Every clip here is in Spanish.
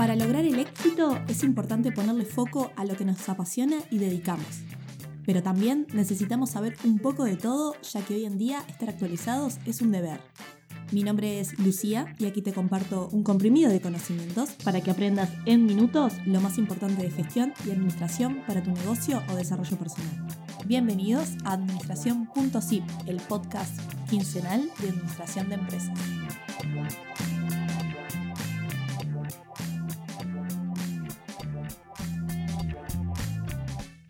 Para lograr el éxito es importante ponerle foco a lo que nos apasiona y dedicamos. Pero también necesitamos saber un poco de todo, ya que hoy en día estar actualizados es un deber. Mi nombre es Lucía y aquí te comparto un comprimido de conocimientos para que aprendas en minutos lo más importante de gestión y administración para tu negocio o desarrollo personal. Bienvenidos a Administración.zip, el podcast quincenal de administración de empresas.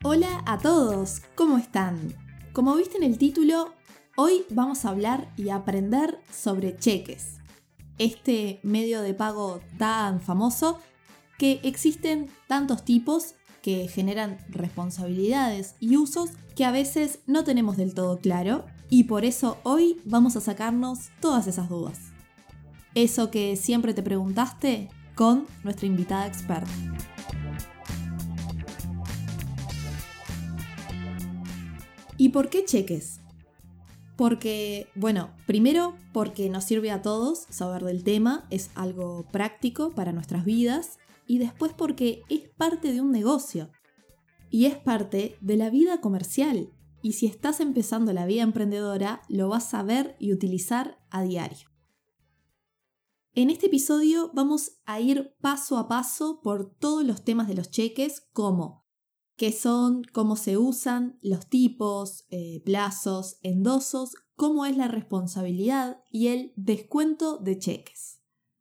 Hola a todos, ¿cómo están? Como viste en el título, hoy vamos a hablar y aprender sobre cheques, este medio de pago tan famoso que existen tantos tipos que generan responsabilidades y usos que a veces no tenemos del todo claro y por eso hoy vamos a sacarnos todas esas dudas. Eso que siempre te preguntaste con nuestra invitada experta. ¿Y por qué cheques? Porque, bueno, primero porque nos sirve a todos saber del tema, es algo práctico para nuestras vidas, y después porque es parte de un negocio. Y es parte de la vida comercial. Y si estás empezando la vida emprendedora, lo vas a ver y utilizar a diario. En este episodio vamos a ir paso a paso por todos los temas de los cheques, como qué son, cómo se usan, los tipos, eh, plazos, endosos, cómo es la responsabilidad y el descuento de cheques.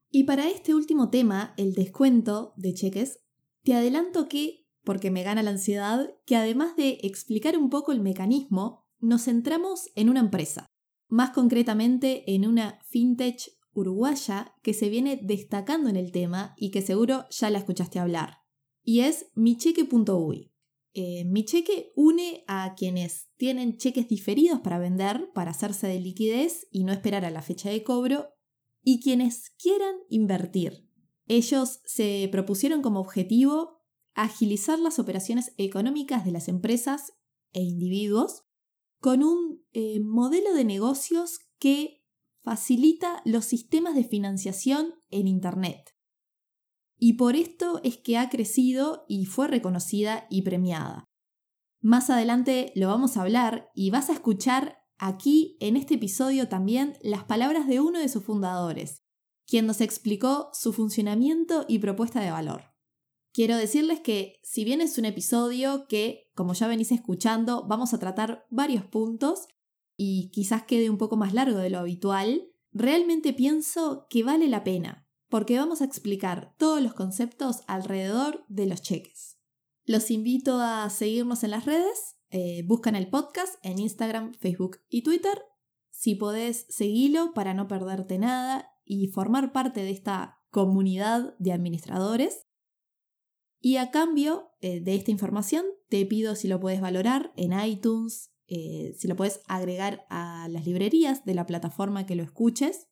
Y para este último tema, el descuento de cheques, te adelanto que, porque me gana la ansiedad, que además de explicar un poco el mecanismo, nos centramos en una empresa, más concretamente en una fintech uruguaya que se viene destacando en el tema y que seguro ya la escuchaste hablar, y es micheque.uy. Eh, mi cheque une a quienes tienen cheques diferidos para vender, para hacerse de liquidez y no esperar a la fecha de cobro, y quienes quieran invertir. Ellos se propusieron como objetivo agilizar las operaciones económicas de las empresas e individuos con un eh, modelo de negocios que facilita los sistemas de financiación en Internet y por esto es que ha crecido y fue reconocida y premiada. Más adelante lo vamos a hablar y vas a escuchar aquí en este episodio también las palabras de uno de sus fundadores, quien nos explicó su funcionamiento y propuesta de valor. Quiero decirles que si bien es un episodio que, como ya venís escuchando, vamos a tratar varios puntos y quizás quede un poco más largo de lo habitual, realmente pienso que vale la pena, porque vamos a explicar todos los conceptos alrededor de los cheques. Los invito a seguirnos en las redes, eh, buscan el podcast en Instagram, Facebook y Twitter. Si podés, seguilo para no perderte nada y formar parte de esta comunidad de administradores. Y a cambio eh, de esta información, te pido si lo puedes valorar en iTunes, eh, si lo puedes agregar a las librerías de la plataforma que lo escuches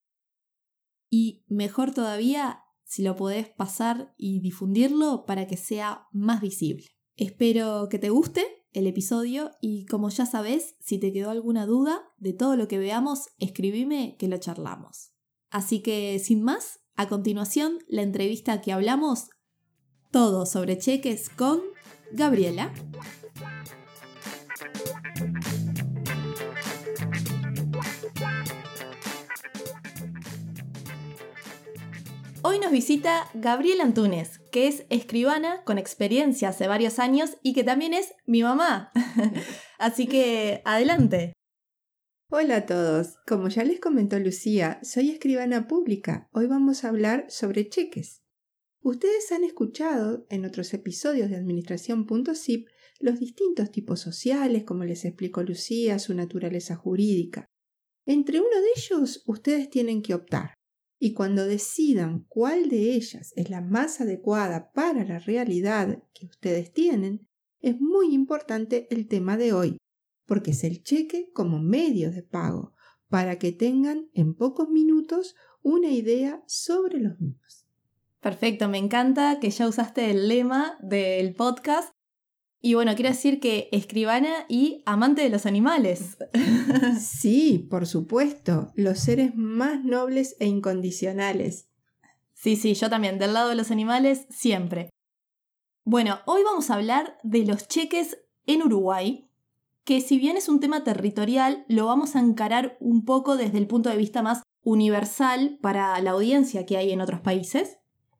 y mejor todavía si lo podés pasar y difundirlo para que sea más visible. Espero que te guste el episodio y como ya sabes, si te quedó alguna duda de todo lo que veamos, escribime que lo charlamos. Así que sin más, a continuación la entrevista que hablamos todo sobre cheques con Gabriela. Hoy nos visita Gabriela Antunes, que es escribana con experiencia hace varios años y que también es mi mamá. Así que adelante. Hola a todos. Como ya les comentó Lucía, soy escribana pública. Hoy vamos a hablar sobre cheques. Ustedes han escuchado en otros episodios de Administración.zip los distintos tipos sociales, como les explicó Lucía, su naturaleza jurídica. Entre uno de ellos, ustedes tienen que optar y cuando decidan cuál de ellas es la más adecuada para la realidad que ustedes tienen, es muy importante el tema de hoy, porque es el cheque como medio de pago, para que tengan en pocos minutos una idea sobre los mismos. Perfecto, me encanta que ya usaste el lema del podcast y bueno, quiero decir que escribana y amante de los animales. Sí, por supuesto, los seres más nobles e incondicionales. Sí, sí, yo también, del lado de los animales, siempre. Bueno, hoy vamos a hablar de los cheques en Uruguay, que si bien es un tema territorial, lo vamos a encarar un poco desde el punto de vista más universal para la audiencia que hay en otros países.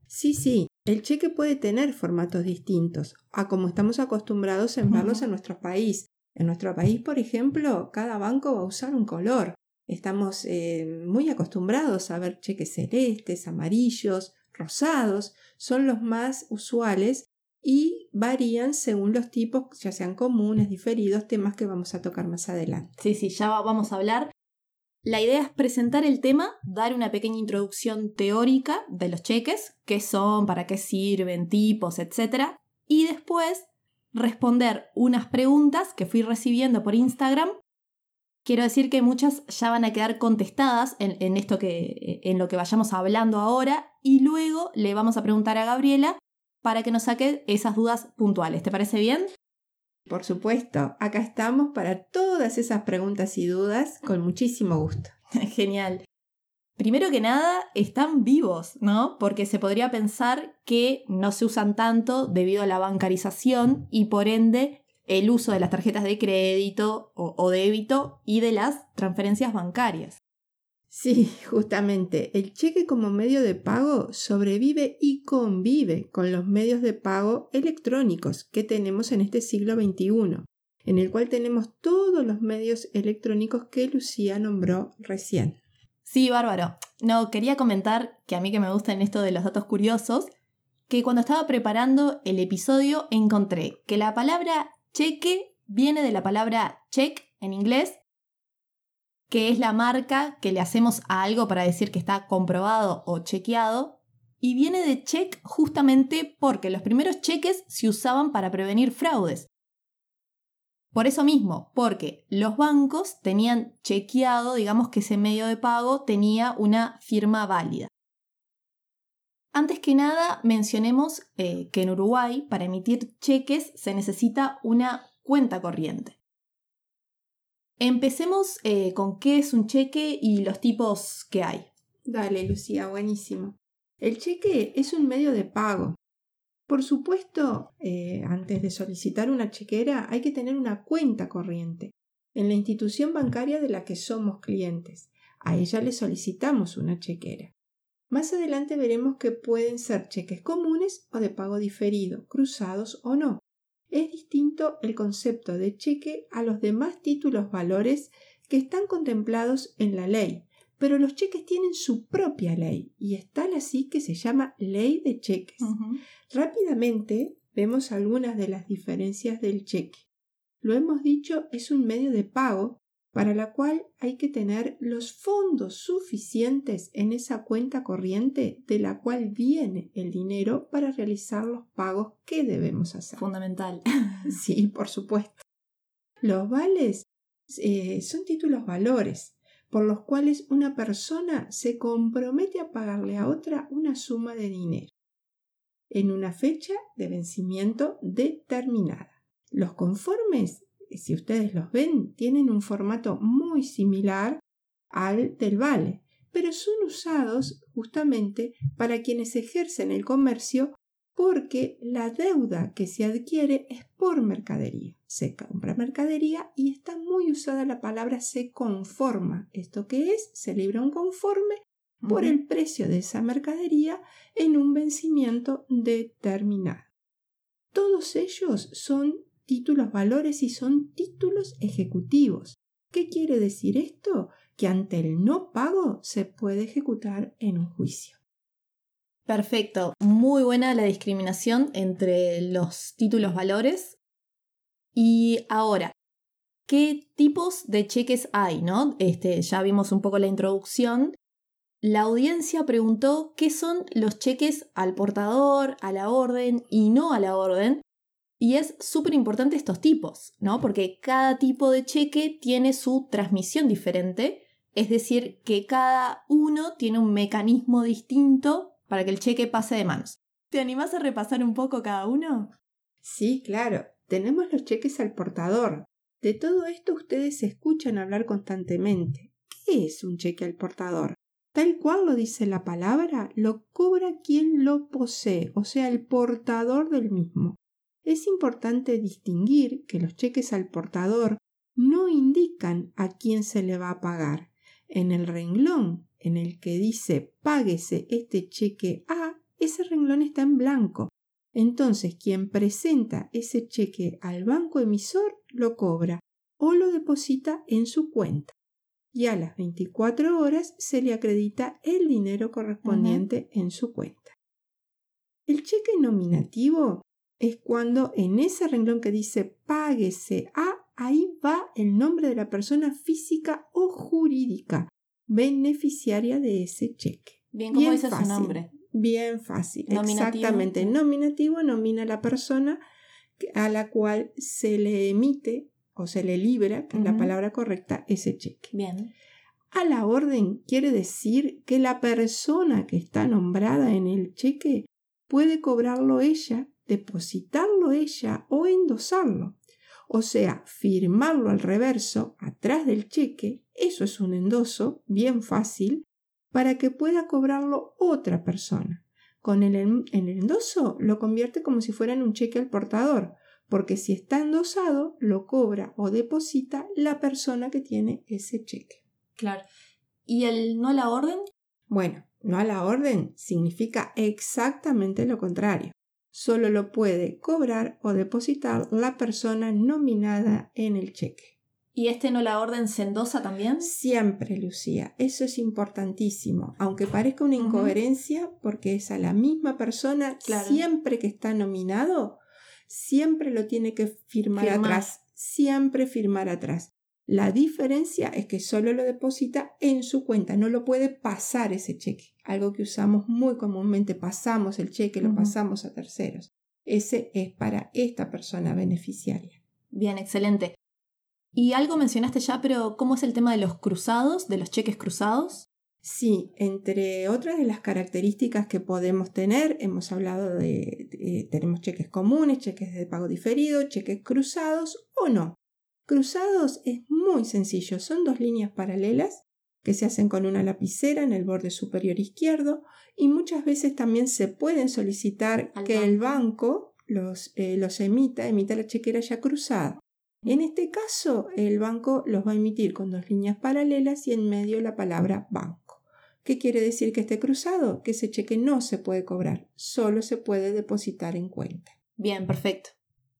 Sí, sí, el cheque puede tener formatos distintos a como estamos acostumbrados a verlos en nuestro país. En nuestro país, por ejemplo, cada banco va a usar un color. Estamos eh, muy acostumbrados a ver cheques celestes, amarillos, rosados, son los más usuales y varían según los tipos, ya sean comunes, diferidos, temas que vamos a tocar más adelante. Sí, sí, ya vamos a hablar. La idea es presentar el tema, dar una pequeña introducción teórica de los cheques, qué son, para qué sirven, tipos, etc. Y después responder unas preguntas que fui recibiendo por Instagram. Quiero decir que muchas ya van a quedar contestadas en, esto que, en lo que vayamos hablando ahora y luego le vamos a preguntar a Gabriela para que nos saque esas dudas puntuales. ¿Te parece bien? Por supuesto, acá estamos para todas esas preguntas y dudas con muchísimo gusto. Genial. Primero que nada, están vivos, ¿no? Porque se podría pensar que no se usan tanto debido a la bancarización y por ende el uso de las tarjetas de crédito o, débito y de las transferencias bancarias. Sí, justamente, el cheque como medio de pago sobrevive y convive con los medios de pago electrónicos que tenemos en este siglo XXI, en el cual tenemos todos los medios electrónicos que Lucía nombró recién. Sí, bárbaro. No, quería comentar que a mí que me gustan esto de los datos curiosos, que cuando estaba preparando el episodio encontré que la palabra cheque viene de la palabra check en inglés, que es la marca que le hacemos a algo para decir que está comprobado o chequeado, y viene de check justamente porque los primeros cheques se usaban para prevenir fraudes. Por eso mismo, porque los bancos tenían chequeado, digamos que ese medio de pago tenía una firma válida. Antes que nada, mencionemos eh, que en Uruguay, para emitir cheques, se necesita una cuenta corriente. Empecemos eh, con qué es un cheque y los tipos que hay. Dale, Lucía, buenísimo. El cheque es un medio de pago por supuesto, eh, antes de solicitar una chequera hay que tener una cuenta corriente en la institución bancaria de la que somos clientes. A ella le solicitamos una chequera. Más adelante veremos que pueden ser cheques comunes o de pago diferido, cruzados o no. Es distinto el concepto de cheque a los demás títulos valores que están contemplados en la ley, pero los cheques tienen su propia ley y es tal así que se llama ley de cheques. Rápidamente vemos algunas de las diferencias del cheque. Lo hemos dicho, es un medio de pago para la cual hay que tener los fondos suficientes en esa cuenta corriente de la cual viene el dinero para realizar los pagos que debemos hacer. Fundamental. sí, por supuesto. Los vales eh, son títulos valores por los cuales una persona se compromete a pagarle a otra una suma de dinero en una fecha de vencimiento determinada. Los conformes, si ustedes los ven, tienen un formato muy similar al del vale, pero son usados justamente para quienes ejercen el comercio porque la deuda que se adquiere es por mercadería. Se compra mercadería y está muy usada la palabra se conforma. ¿Esto qué es? Se libra un conforme por el precio de esa mercadería en un vencimiento determinado. Todos ellos son títulos valores y son títulos ejecutivos. ¿Qué quiere decir esto? Que ante el no pago se puede ejecutar en un juicio. Perfecto, muy buena la discriminación entre los títulos valores. Y ahora, ¿qué tipos de cheques hay? ¿no? Este, ya vimos un poco la introducción. La audiencia preguntó qué son los cheques al portador, a la orden y no a la orden. Y es súper importante estos tipos, ¿no? Porque cada tipo de cheque tiene su transmisión diferente, es decir, que cada uno tiene un mecanismo distinto para que el cheque pase de manos. ¿Te animás a repasar un poco cada uno? Sí, claro. Tenemos los cheques al portador. De todo esto ustedes escuchan hablar constantemente. ¿Qué es un cheque al portador? tal cual lo dice la palabra, lo cobra quien lo posee, o sea, el portador del mismo. Es importante distinguir que los cheques al portador no indican a quién se le va a pagar. En el renglón en el que dice páguese este cheque A, ese renglón está en blanco. Entonces, quien presenta ese cheque al banco emisor lo cobra o lo deposita en su cuenta y a las 24 horas se le acredita el dinero correspondiente en su cuenta. El cheque nominativo es cuando en ese renglón que dice páguese a, ahí va el nombre de la persona física o jurídica beneficiaria de ese cheque. Bien, ¿cómo dice su nombre? Bien fácil. Exactamente. Nominativo nomina a la persona a la cual se le emite o se le libera, que es la palabra correcta, ese cheque. Bien. A la orden quiere decir que la persona que está nombrada en el cheque puede cobrarlo ella, depositarlo ella o endosarlo. O sea, firmarlo al reverso, atrás del cheque, eso es un endoso bien fácil, para que pueda cobrarlo otra persona. Con el, el endoso lo convierte como si fuera en un cheque al portador, porque si está endosado, lo cobra o deposita la persona que tiene ese cheque. Claro. ¿Y el no a la orden? Bueno, no a la orden significa exactamente lo contrario. Solo lo puede cobrar o depositar la persona nominada en el cheque. ¿Y este no la orden se endosa también? Siempre, Lucía. Eso es importantísimo. Aunque parezca una incoherencia, porque es a la misma persona siempre que está nominado, siempre lo tiene que firmar, atrás, siempre firmar atrás. La diferencia es que solo lo deposita en su cuenta, no lo puede pasar ese cheque, algo que usamos muy comúnmente, pasamos el cheque, lo pasamos a terceros. Ese es para esta persona beneficiaria. Bien, excelente. Y algo mencionaste ya, pero ¿cómo es el tema de los cruzados, de los cheques cruzados? Sí, entre otras de las características que podemos tener, hemos hablado de, tenemos cheques comunes, cheques de pago diferido, cheques cruzados o no. Cruzados es muy sencillo, son dos líneas paralelas que se hacen con una lapicera en el borde superior izquierdo y muchas veces también se pueden solicitar que el banco los, eh, los emita, emita la chequera ya cruzada. En este caso, el banco los va a emitir con dos líneas paralelas y en medio la palabra banco. ¿Qué quiere decir que esté cruzado? Que ese cheque no se puede cobrar, solo se puede depositar en cuenta. Bien, perfecto.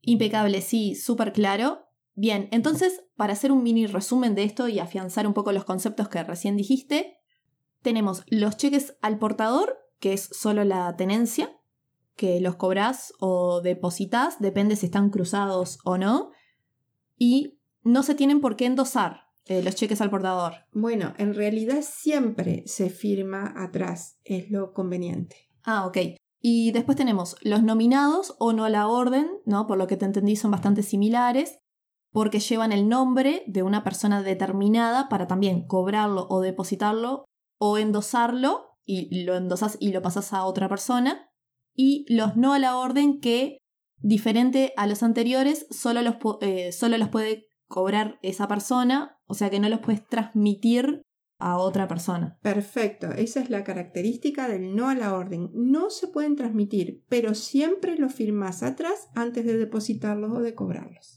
Impecable, sí, súper claro. Bien, entonces, para hacer un mini resumen de esto y afianzar un poco los conceptos que recién dijiste, tenemos los cheques al portador, que es solo la tenencia, que los cobrás o depositas, depende si están cruzados o no, y no se tienen por qué endosar, eh, los cheques al portador? Bueno, en realidad siempre se firma atrás, es lo conveniente. Ah, ok. Y después tenemos los nominados o no a la orden, ¿no? Por lo que te entendí son bastante similares, porque llevan el nombre de una persona determinada para también cobrarlo o depositarlo o endosarlo y lo endosas y lo pasas a otra persona. Y los no a la orden que, diferente a los anteriores, solo los, eh, solo los puede cobrar esa persona, o sea que no los puedes transmitir a otra persona. Perfecto, esa es la característica del no a la orden. No se pueden transmitir, pero siempre los firmas atrás antes de depositarlos o de cobrarlos.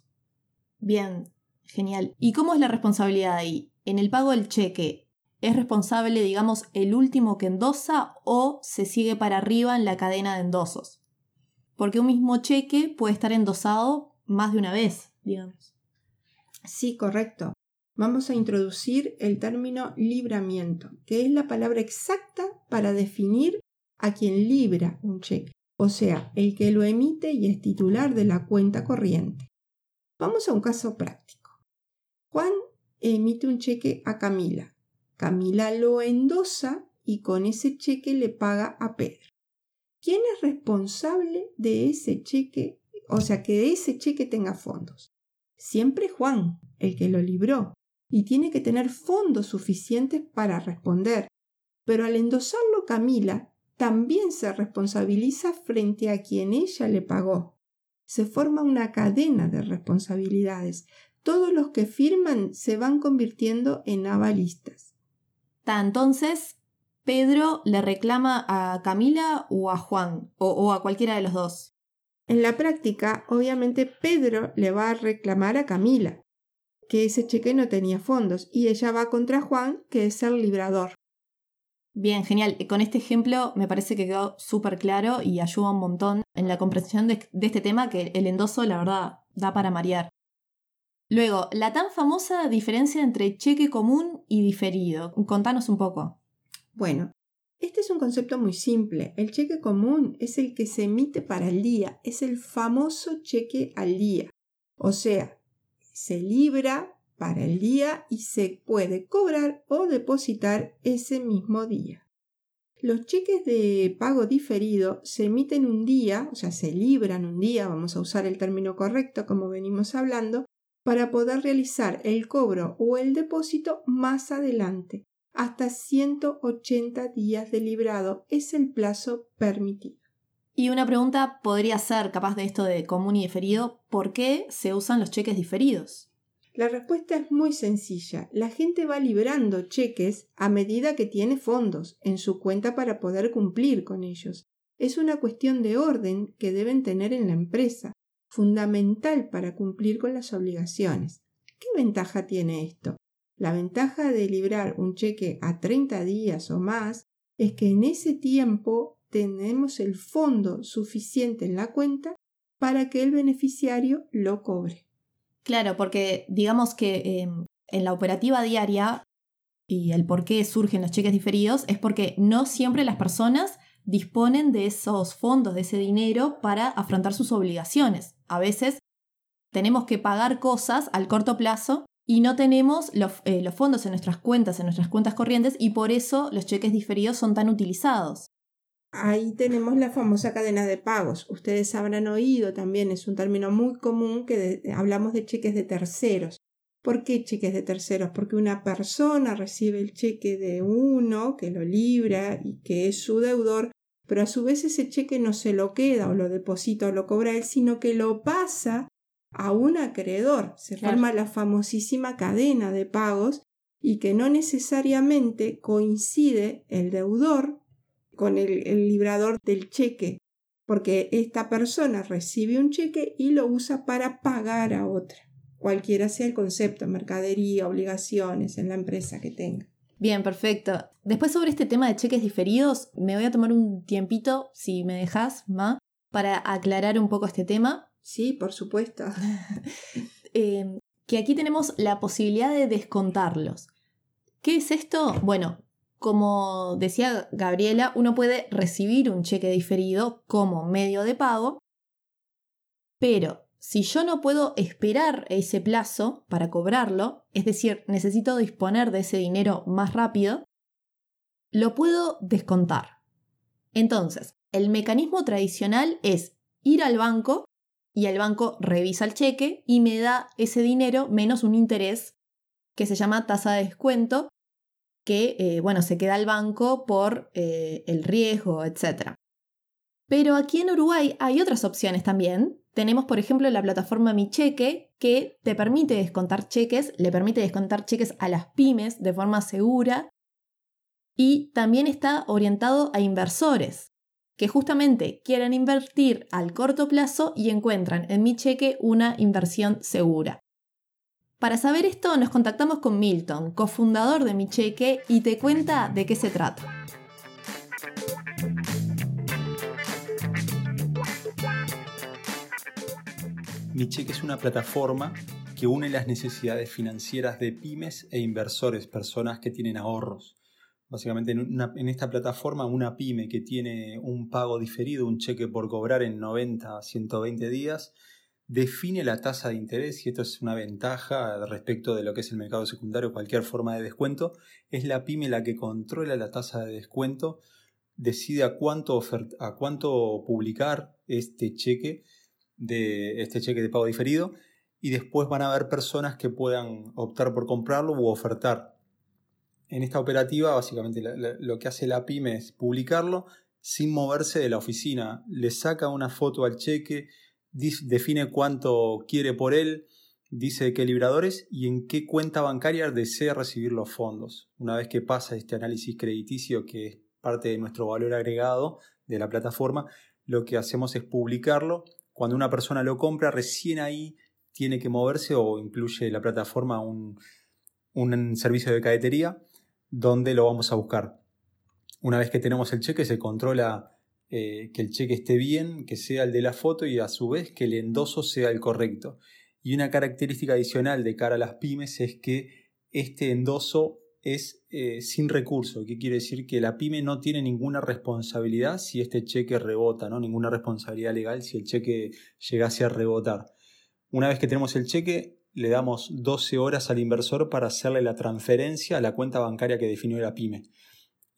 Bien, genial. ¿Y cómo es la responsabilidad ahí? En el pago del cheque, ¿es responsable, digamos, el último que endosa o se sigue para arriba en la cadena de endosos? Porque un mismo cheque puede estar endosado más de una vez, digamos. Sí, correcto. Vamos a introducir el término libramiento, que es la palabra exacta para definir a quien libra un cheque, o sea, el que lo emite y es titular de la cuenta corriente. Vamos a un caso práctico. Juan emite un cheque a Camila. Camila lo endosa y con ese cheque le paga a Pedro. ¿Quién es responsable de ese cheque? O sea, que ese cheque tenga fondos siempre Juan, el que lo libró, y tiene que tener fondos suficientes para responder. Pero al endosarlo Camila, también se responsabiliza frente a quien ella le pagó. Se forma una cadena de responsabilidades. Todos los que firman se van convirtiendo en avalistas. entonces, Pedro le reclama a Camila o a Juan, o, a cualquiera de los dos. En la práctica, obviamente Pedro le va a reclamar a Camila, que ese cheque no tenía fondos, y ella va contra Juan, que es el librador. Bien, genial. Con este ejemplo me parece que quedó súper claro y ayuda un montón en la comprensión de, este tema que el endoso, la verdad, da para marear. Luego, la tan famosa diferencia entre cheque común y diferido. Contanos un poco. Bueno, este es un concepto muy simple. El cheque común es el que se emite para el día, es el famoso cheque al día. O sea, se libra para el día y se puede cobrar o depositar ese mismo día. Los cheques de pago diferido se emiten un día, o sea, se libran un día, vamos a usar el término correcto como venimos hablando, para poder realizar el cobro o el depósito más adelante. Hasta 180 días de librado es el plazo permitido. Y una pregunta podría ser, capaz de esto de común y diferido, ¿por qué se usan los cheques diferidos? La respuesta es muy sencilla. La gente va librando cheques a medida que tiene fondos en su cuenta para poder cumplir con ellos. Es una cuestión de orden que deben tener en la empresa, fundamental para cumplir con las obligaciones. ¿Qué ventaja tiene esto? La ventaja de librar un cheque a 30 días o más es que en ese tiempo tenemos el fondo suficiente en la cuenta para que el beneficiario lo cobre. Claro, porque digamos que em, en la operativa diaria y el por qué surgen los cheques diferidos es porque no siempre las personas disponen de esos fondos, de ese dinero para afrontar sus obligaciones. A veces tenemos que pagar cosas al corto plazo y no tenemos los, eh, los, fondos en nuestras cuentas, en nuestras cuentas corrientes, y por eso los cheques diferidos son tan utilizados. Ahí tenemos la famosa cadena de pagos. Ustedes habrán oído también, es un término muy común que hablamos de cheques de terceros. ¿Por qué cheques de terceros? Porque una persona recibe el cheque de uno que lo libra y que es su deudor, pero a su vez ese cheque no se lo queda o lo deposita o lo cobra él, sino que lo pasa a un acreedor. Se forma la famosísima cadena de pagos y que no necesariamente coincide el deudor con el, librador del cheque, porque esta persona recibe un cheque y lo usa para pagar a otra, cualquiera sea el concepto, mercadería, obligaciones en la empresa que tenga. Bien, perfecto. Después sobre este tema de cheques diferidos, me voy a tomar un tiempito, si me dejas, Ma, para aclarar un poco este tema. Sí, por supuesto. Eh, que aquí tenemos la posibilidad de descontarlos. ¿Qué es esto? Bueno, como decía Gabriela, uno puede recibir un cheque diferido como medio de pago, pero si yo no puedo esperar ese plazo para cobrarlo, es decir, necesito disponer de ese dinero más rápido, lo puedo descontar. Entonces, el mecanismo tradicional es ir al banco y el banco revisa el cheque y me da ese dinero menos un interés que se llama tasa de descuento que, eh, bueno, se queda al banco por eh, el riesgo, etc. Pero aquí en Uruguay hay otras opciones también. Tenemos, por ejemplo, la plataforma Mi Cheque, que te permite descontar cheques, le permite descontar cheques a las pymes de forma segura y también está orientado a inversores que justamente quieren invertir al corto plazo y encuentran en Mi Cheque una inversión segura. Para saber esto nos contactamos con Milton, cofundador de Mi Cheque, y te cuenta de qué se trata. Mi Cheque es una plataforma que une las necesidades financieras de pymes e inversores, personas que tienen ahorros. Básicamente en, esta plataforma una pyme que tiene un pago diferido, un cheque por cobrar en 90 a 120 días, define la tasa de interés, y esto es una ventaja respecto de lo que es el mercado secundario, cualquier forma de descuento, es la pyme la que controla la tasa de descuento, decide a cuánto, a cuánto publicar este cheque, de, este cheque de pago diferido, y después van a haber personas que puedan optar por comprarlo u ofertar. En esta operativa, básicamente lo que hace la pyme es publicarlo sin moverse de la oficina. Le saca una foto al cheque, define cuánto quiere por él, dice qué libradores y en qué cuenta bancaria desea recibir los fondos. Una vez que pasa este análisis crediticio, que es parte de nuestro valor agregado de la plataforma, lo que hacemos es publicarlo. Cuando una persona lo compra, recién ahí tiene que moverse o incluye la plataforma un, un servicio de cadetería donde lo vamos a buscar. Una vez que tenemos el cheque, se controla eh, que el cheque esté bien, que sea el de la foto y a su vez que el endoso sea el correcto. Y una característica adicional de cara a las pymes es que este endoso es eh, sin recurso, que quiere decir que la pyme no tiene ninguna responsabilidad si este cheque rebota, ¿no? ninguna responsabilidad legal si el cheque llegase a rebotar. Una vez que tenemos el cheque, le damos 12 horas al inversor para hacerle la transferencia a la cuenta bancaria que definió la pyme.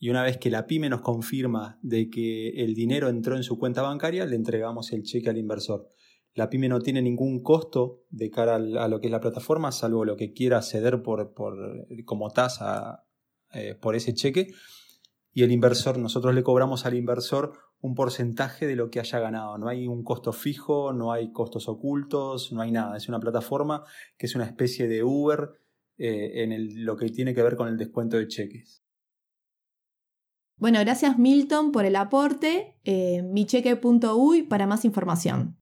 Y una vez que la pyme nos confirma de que el dinero entró en su cuenta bancaria, le entregamos el cheque al inversor. La pyme no tiene ningún costo de cara a lo que es la plataforma, salvo lo que quiera ceder por, como tasa eh, por ese cheque. Y el inversor, nosotros le cobramos al inversor un porcentaje de lo que haya ganado. No hay un costo fijo, no hay costos ocultos, no hay nada. Es una plataforma que es una especie de Uber eh, en lo que tiene que ver con el descuento de cheques. Bueno, gracias Milton por el aporte. Eh, micheque.uy para más información.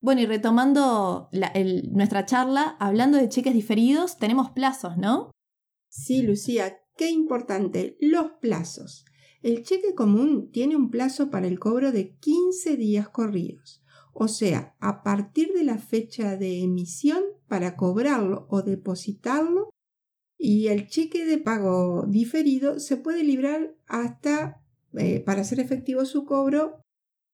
Bueno, y retomando nuestra charla, hablando de cheques diferidos, tenemos plazos, ¿no? Sí, Lucía, qué importante, los plazos. El cheque común tiene un plazo para el cobro de 15 días corridos, o sea, a partir de la fecha de emisión para cobrarlo o depositarlo, y el cheque de pago diferido se puede librar hasta, eh, para hacer efectivo su cobro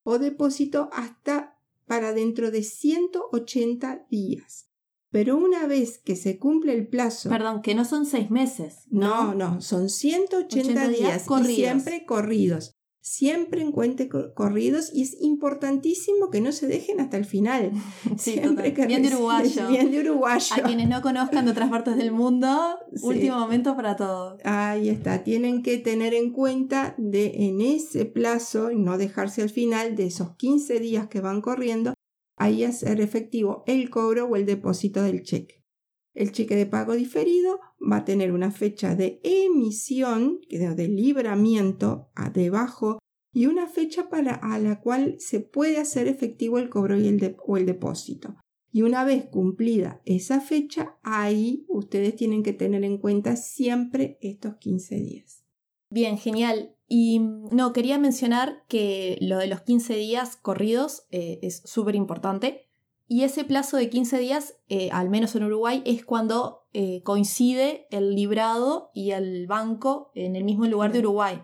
o depósito hasta para dentro de 180 días. Pero una vez que se cumple el plazo... Perdón, que no son seis meses. No, no, son 180 días, corridos. siempre corridos. Siempre en cuente corridos y es importantísimo que no se dejen hasta el final. siempre que bien de uruguayo. Bien de uruguayo. A quienes no conozcan de otras partes del mundo, último momento para todo. Ahí está, tienen que tener en cuenta de en ese plazo y no dejarse al final de esos 15 días que van corriendo, ahí hacer efectivo el cobro o el depósito del cheque. El cheque de pago diferido va a tener una fecha de emisión, de libramiento debajo, y una fecha para, a la cual se puede hacer efectivo el cobro y el o el depósito. Y una vez cumplida esa fecha, ahí ustedes tienen que tener en cuenta siempre estos 15 días. Bien, genial. Y no, quería mencionar que lo de los 15 días corridos eh, es súper importante y ese plazo de 15 días, eh, al menos en Uruguay, es cuando eh, coincide el librado y el banco en el mismo lugar de Uruguay.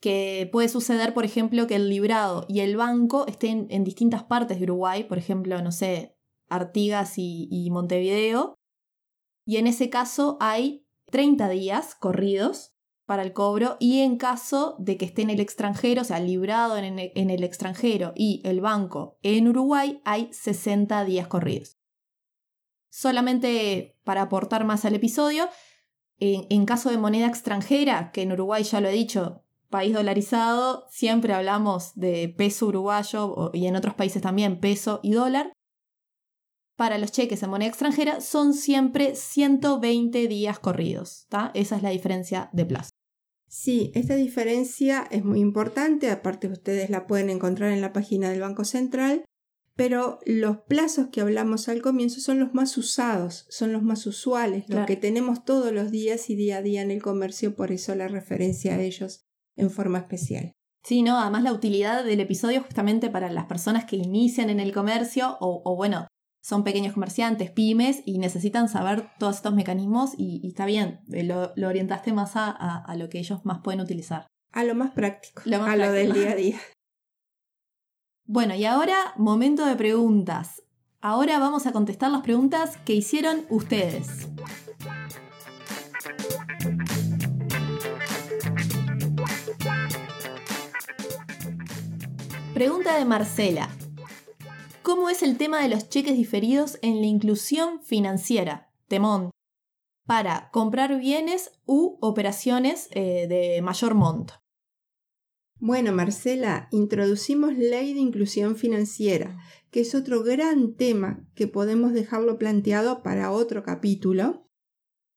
Que puede suceder, por ejemplo, que el librado y el banco estén en distintas partes de Uruguay, por ejemplo, no sé, Artigas y Montevideo. Y en ese caso hay 30 días corridos para el cobro y en caso de que esté en el extranjero, o sea, librado en, el extranjero y el banco en Uruguay, hay 60 días corridos. Solamente para aportar más al episodio, en, caso de moneda extranjera, que en Uruguay ya lo he dicho, país dolarizado, siempre hablamos de peso uruguayo y en otros países también peso y dólar. Para los cheques en moneda extranjera son siempre 120 días corridos. Esa es la diferencia de plazo. Sí, esta diferencia es muy importante, aparte ustedes la pueden encontrar en la página del Banco Central, pero los plazos que hablamos al comienzo son los más usados, son los más usuales, los que tenemos todos los días y día a día en el comercio, por eso la referencia a ellos en forma especial. Sí, no, además la utilidad del episodio justamente para las personas que inician en el comercio o, o bueno, son pequeños comerciantes, pymes, y necesitan saber todos estos mecanismos y, está bien, eh, lo, orientaste más a, lo que ellos más pueden utilizar. A lo más práctico, a lo del día a día. Bueno, y ahora momento de preguntas. Ahora vamos a contestar las preguntas que hicieron ustedes. Pregunta de Marcela. ¿Cómo es el tema de los cheques diferidos en la inclusión financiera? Temón. Para comprar bienes u operaciones eh, de mayor monto. Bueno, Marcela, introducimos ley de inclusión financiera, que es otro gran tema que podemos dejarlo planteado para otro capítulo.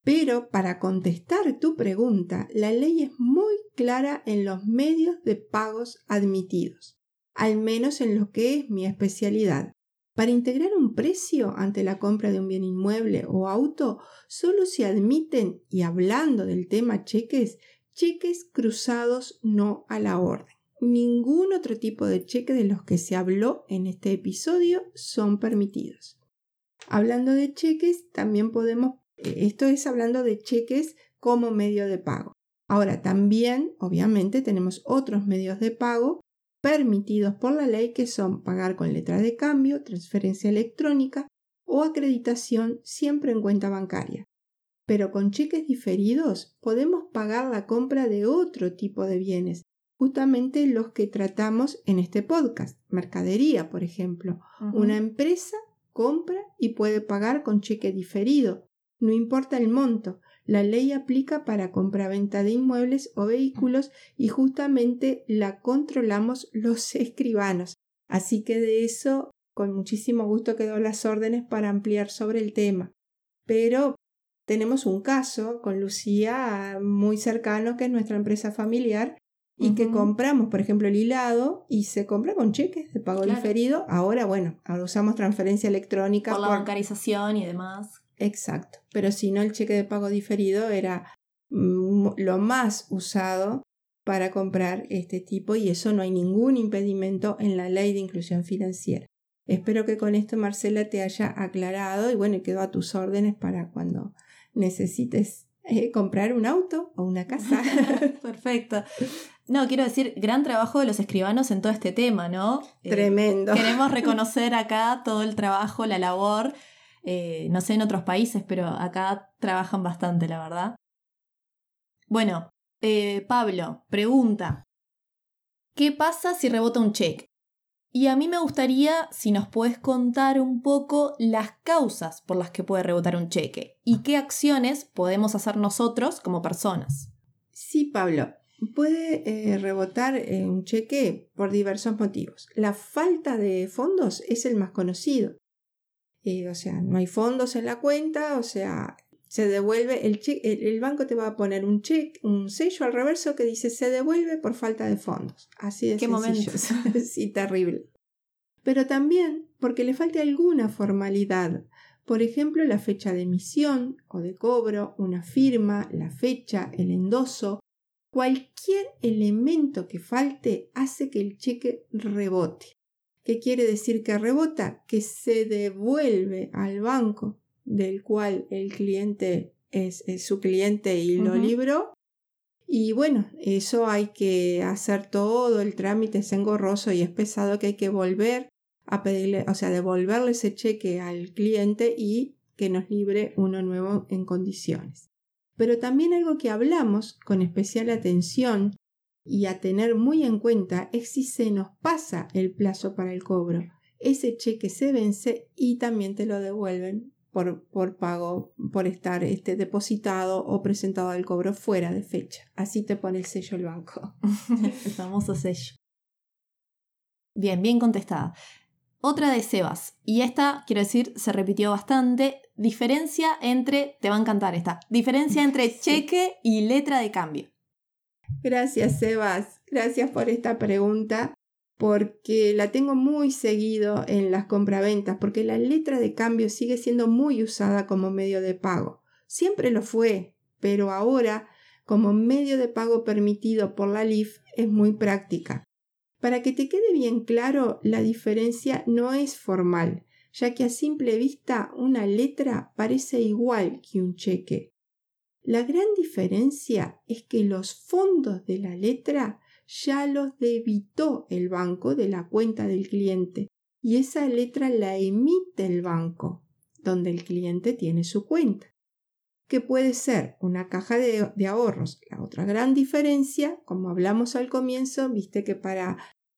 Pero para contestar tu pregunta, la ley es muy clara en los medios de pagos admitidos, al menos en lo que es mi especialidad. Para integrar un precio ante la compra de un bien inmueble o auto, solo se admiten, y hablando del tema cheques, cheques cruzados no a la orden. Ningún otro tipo de cheque de los que se habló en este episodio son permitidos. Hablando de cheques, también podemos, eh, esto es hablando de cheques como medio de pago. Ahora también, obviamente, tenemos otros medios de pago permitidos por la ley que son pagar con letra de cambio, transferencia electrónica o acreditación siempre en cuenta bancaria pero con cheques diferidos podemos pagar la compra de otro tipo de bienes, justamente los que tratamos en este podcast, mercadería, por ejemplo. Una empresa compra y puede pagar con cheque diferido, no importa el monto. La ley aplica para compra-venta de inmuebles o vehículos y justamente la controlamos los escribanos. Así que de eso, con muchísimo gusto quedó las órdenes para ampliar sobre el tema. Pero tenemos un caso con Lucía muy cercano, que es nuestra empresa familiar, y que compramos, por ejemplo, el hilado y se compra con cheques de pago diferido. Ahora, bueno, ahora usamos transferencia electrónica. Por la bancarización y demás. Exacto. Pero si no, el cheque de pago diferido era mm, lo más usado para comprar este tipo y eso no hay ningún impedimento en la ley de inclusión financiera. Espero que con esto Marcela te haya aclarado y bueno, quedó a tus órdenes para cuando necesites eh, comprar un auto o una casa. Perfecto. No, quiero decir, gran trabajo de los escribanos en todo este tema, ¿no? Eh, Tremendo. queremos reconocer acá todo el trabajo, la labor. Eh, no sé en otros países, pero acá trabajan bastante, la verdad. Bueno, Pablo, pregunta. ¿Qué pasa si rebota un cheque? Y a mí me gustaría si nos puedes contar un poco las causas por las que puede rebotar un cheque y qué acciones podemos hacer nosotros como personas. Sí, Pablo. Puede eh, rebotar eh, un cheque por diversos motivos. La falta de fondos es el más conocido. Eh, o sea, no hay fondos en la cuenta, o sea, se devuelve el cheque, el, banco te va a poner un cheque, un sello al reverso que dice se devuelve por falta de fondos. Así de Qué sencillo. sí, terrible. Pero también porque le falte alguna formalidad, por ejemplo, la fecha de emisión o de cobro, una firma, la fecha, el endoso, cualquier elemento que falte hace que el cheque rebote. ¿Qué quiere decir que rebota? Que se devuelve al banco del cual el cliente es, su cliente y lo libró. Y bueno, eso hay que hacer todo el trámite, es engorroso y es pesado que hay que volver a pedirle, o sea, devolverle ese cheque al cliente y que nos libre uno nuevo en condiciones. Pero también algo que hablamos con especial atención y a tener muy en cuenta es si se nos pasa el plazo para el cobro. Ese cheque se vence y también te lo devuelven por, pago, por estar este, depositado o presentado al cobro fuera de fecha. Así te pone el sello el banco. el famoso sello. Bien, bien contestada. Otra de Sebas, y esta, quiero decir, se repitió bastante. Diferencia entre, te va a encantar esta, diferencia entre cheque y letra de cambio. Gracias, Sebas. Gracias por esta pregunta porque la tengo muy seguido en las compraventas, porque la letra de cambio sigue siendo muy usada como medio de pago. Siempre lo fue, pero ahora, como medio de pago permitido por la LIF, es muy práctica. Para que te quede bien claro, la diferencia no es formal, ya que a simple vista una letra parece igual que un cheque. La gran diferencia es que los fondos de la letra ya los debitó el banco de la cuenta del cliente y esa letra la emite el banco, donde el cliente tiene su cuenta, que puede ser una caja de, ahorros. La otra gran diferencia, como hablamos al comienzo, viste que para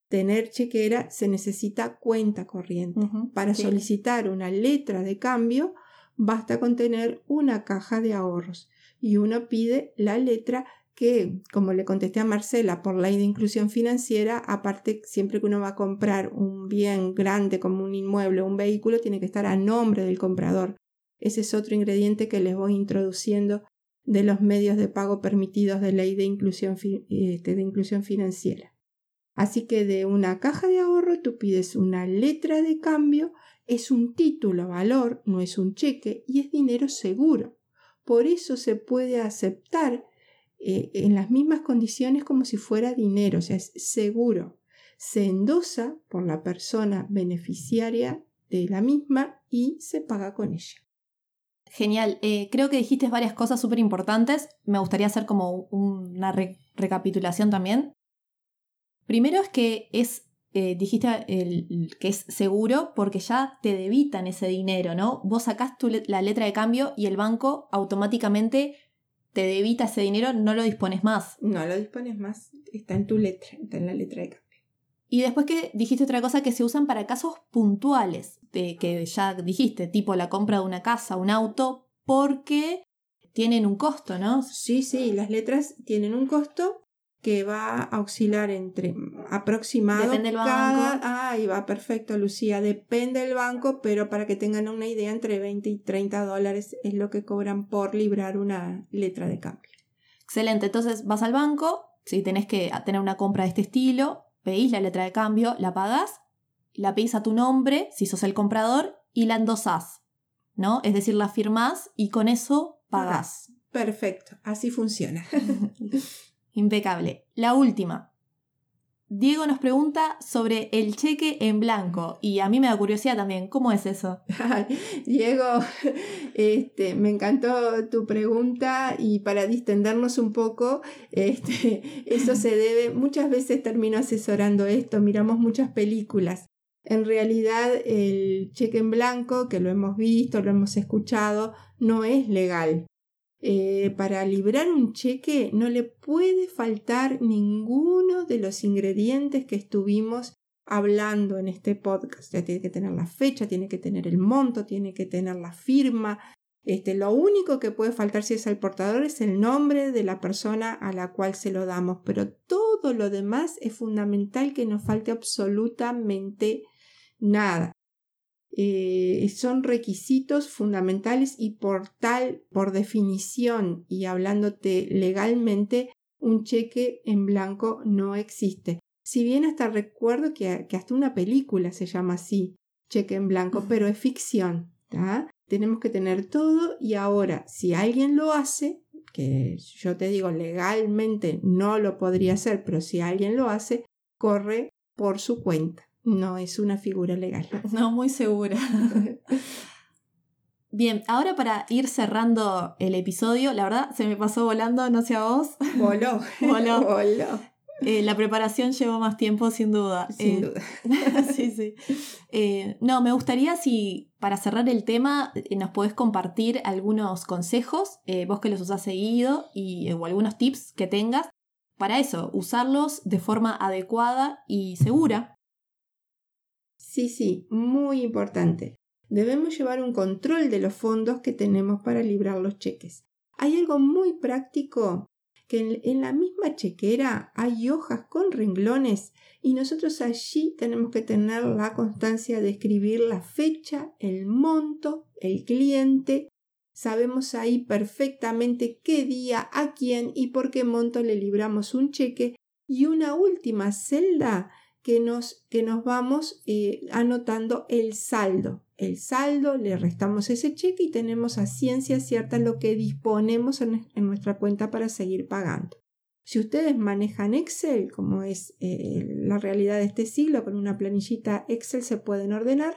tener chequera se necesita cuenta corriente. para solicitar una letra de cambio, basta con tener una caja de ahorros y uno pide la letra que, como le contesté a Marcela, por ley de inclusión financiera, aparte, siempre que uno va a comprar un bien grande como un inmueble o un vehículo, tiene que estar a nombre del comprador. Ese es otro ingrediente que les voy introduciendo de los medios de pago permitidos de ley de inclusión, este, de inclusión financiera. Así que de una caja de ahorro tú pides una letra de cambio, es un título valor, no es un cheque y es dinero seguro. Por eso se puede aceptar eh, en las mismas condiciones como si fuera dinero, o sea, es seguro. Se endosa por la persona beneficiaria de la misma y se paga con ella. Genial, eh, creo que dijiste varias cosas súper importantes. Me gustaría hacer como una recapitulación también. Primero es que es, eh, dijiste que es seguro porque ya te debitan ese dinero, ¿no? Vos sacás la letra de cambio y el banco automáticamente te debita ese dinero, no lo dispones más. No lo dispones más, está en tu letra, está en la letra de cambio. Y después que dijiste otra cosa que se usan para casos puntuales, de, que ya dijiste, tipo la compra de una casa, un auto, porque tienen un costo, ¿no? Sí, sí, las letras tienen un costo que va a oscilar entre aproximado. Depende del banco. Ah, y va perfecto, Lucía. Depende del banco, pero para que tengan una idea, entre 20 y 30 dólares es lo que cobran por librar una letra de cambio. Excelente. Entonces vas al banco, si tenés que tener una compra de este estilo, pedís la letra de cambio, la pagás, la pedís a tu nombre, si sos el comprador, y la endosás. ¿No? Es decir, la firmás y con eso pagás. Perfecto, así funciona. Impecable. La última. Diego nos pregunta sobre el cheque en blanco y a mí me da curiosidad también, ¿cómo es eso? Diego, este, me encantó tu pregunta y para distendernos un poco, este, eso se debe, muchas veces termino asesorando esto, miramos muchas películas. En realidad el cheque en blanco, que lo hemos visto, lo hemos escuchado, no es legal. Eh, para librar un cheque no le puede faltar ninguno de los ingredientes que estuvimos hablando en este podcast. Ya tiene que tener la fecha, tiene que tener el monto, tiene que tener la firma. Este, lo único que puede faltar si es el portador es el nombre de la persona a la cual se lo damos, pero todo lo demás es fundamental que no falte absolutamente nada. Eh, son requisitos fundamentales y por tal, por definición y hablándote legalmente, un cheque en blanco no existe. Si bien hasta recuerdo que, que hasta una película se llama así, cheque en blanco, pero es ficción. Tenemos que tener todo y ahora, si alguien lo hace, que yo te digo legalmente no lo podría hacer, pero si alguien lo hace, corre por su cuenta. No es una figura legal. No, muy segura. Bien, ahora para ir cerrando el episodio, la verdad se me pasó volando, no sé a vos. Voló. Voló. Voló. Eh, la preparación llevó más tiempo, sin duda. Sin Eh, duda. sí, sí. Eh, no, me gustaría si para cerrar el tema nos podés compartir algunos consejos, vos que los usás seguido, y, o algunos tips que tengas para eso, usarlos de forma adecuada y segura. Sí, sí, muy importante. Debemos llevar un control de los fondos que tenemos para librar los cheques. Hay algo muy práctico que en, en la misma chequera hay hojas con renglones y nosotros allí tenemos que tener la constancia de escribir la fecha, el monto, el cliente. Sabemos ahí perfectamente qué día, a quién y por qué monto le libramos un cheque y una última celda que nos, que nos vamos eh, anotando el saldo. El saldo, le restamos ese cheque y tenemos a ciencia cierta lo que disponemos en, en nuestra cuenta para seguir pagando. Si ustedes manejan Excel, como es eh, la realidad de este siglo, con una planillita Excel se pueden ordenar,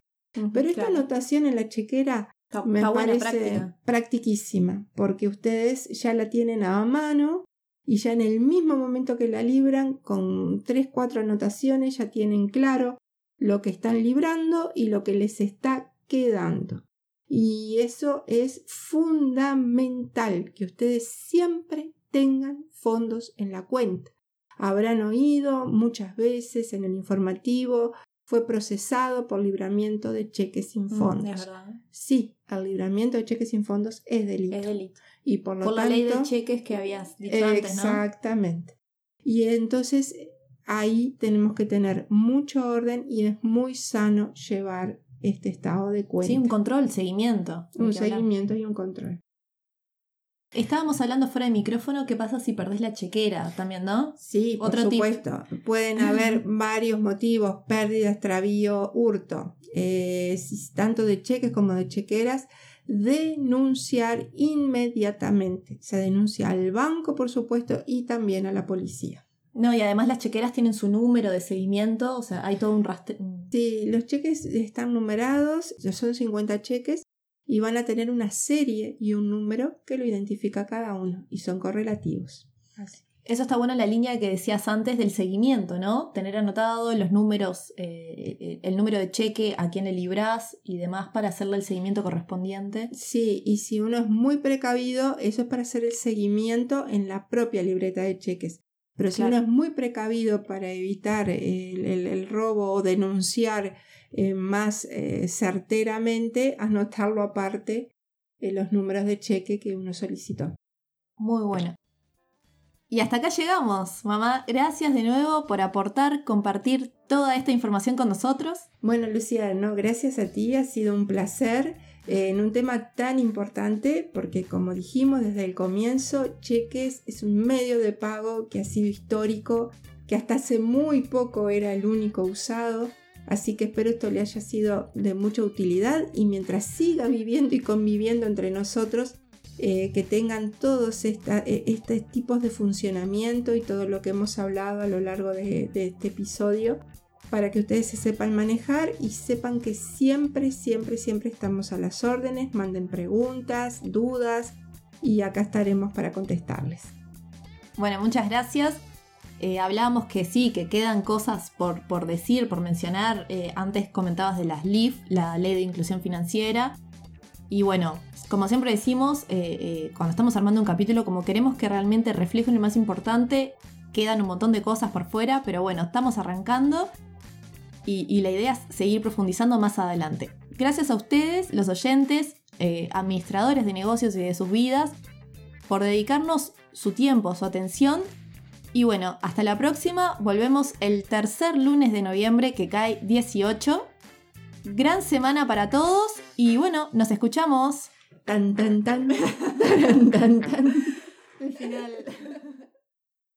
pero esta Claro. anotación en la chequera Está- me está parece práctica. practiquísima, porque ustedes ya la tienen a mano y ya en el mismo momento que la libran, con tres, cuatro anotaciones, ya tienen claro lo que están librando y lo que les está quedando. Y eso es fundamental, que ustedes siempre tengan fondos en la cuenta. Habrán oído muchas veces en el informativo fue procesado por libramiento de cheques sin Mm, fondos. verdad. Sí, el libramiento de cheques sin fondos es delito. Es delito. Y por lo Por la tanto, ley de cheques que habías dicho antes, ¿no? Exactamente. Y entonces ahí tenemos que tener mucho orden y es muy sano llevar este estado de cuenta. Sí, un control, seguimiento. Un hablar. seguimiento y un control. Estábamos hablando fuera de micrófono, ¿qué pasa si perdés la chequera también, no? Sí, por Otro tip. supuesto. Pueden haber varios motivos, pérdida, extravío, hurto, eh, tanto de cheques como de chequeras. Denunciar inmediatamente. Se denuncia al banco, por supuesto, y también a la policía. No, y además las chequeras tienen su número de seguimiento, o sea, hay todo un rastro. Sí, los cheques están numerados, ya son 50 cheques y van a tener una serie y un número que lo identifica cada uno y son correlativos. Así. Eso está bueno en la línea que decías antes del seguimiento, ¿no? Tener anotado los números, eh, el número de cheque, a quién le librás y demás para hacerle el seguimiento correspondiente. Sí, y si uno es muy precavido, eso es para hacer el seguimiento en la propia libreta de cheques. Pero si Claro. uno es muy precavido para evitar el, el- el robo o denunciar eh, más eh, certeramente, anotarlo aparte en los números de cheque que uno solicitó. Muy bueno. Y hasta acá llegamos, mamá. Gracias de nuevo por aportar, compartir toda esta información con nosotros. Bueno, Lucía, no, gracias a ti, ha sido un placer eh, en un tema tan importante, porque como dijimos desde el comienzo, cheques es un medio de pago que ha sido histórico, que hasta hace muy poco era el único usado, así que espero esto le haya sido de mucha utilidad y mientras siga viviendo y conviviendo entre nosotros, eh, que tengan todos eh, estos tipos de funcionamiento y todo lo que hemos hablado a lo largo de- de este episodio para que ustedes se sepan manejar y sepan que siempre, siempre, siempre estamos a las órdenes, manden preguntas, dudas y acá estaremos para contestarles. Bueno, muchas gracias. Eh, hablábamos que sí, que quedan cosas por, por decir, por mencionar. Eh, antes comentabas de las LIF, la Ley de Inclusión Financiera. Y bueno, como siempre decimos, eh, eh, cuando estamos armando un capítulo, como queremos que realmente refleje lo más importante, quedan un montón de cosas por fuera, pero bueno, estamos arrancando y, la idea es seguir profundizando más adelante. Gracias a ustedes, los oyentes, eh, administradores de negocios y de sus vidas, por dedicarnos su tiempo, su atención. Y bueno, hasta la próxima. Volvemos el tercer lunes de noviembre que cae 18. Gran semana para todos y bueno, nos escuchamos. Tan, tan, tan, tan, tan, tan. El final.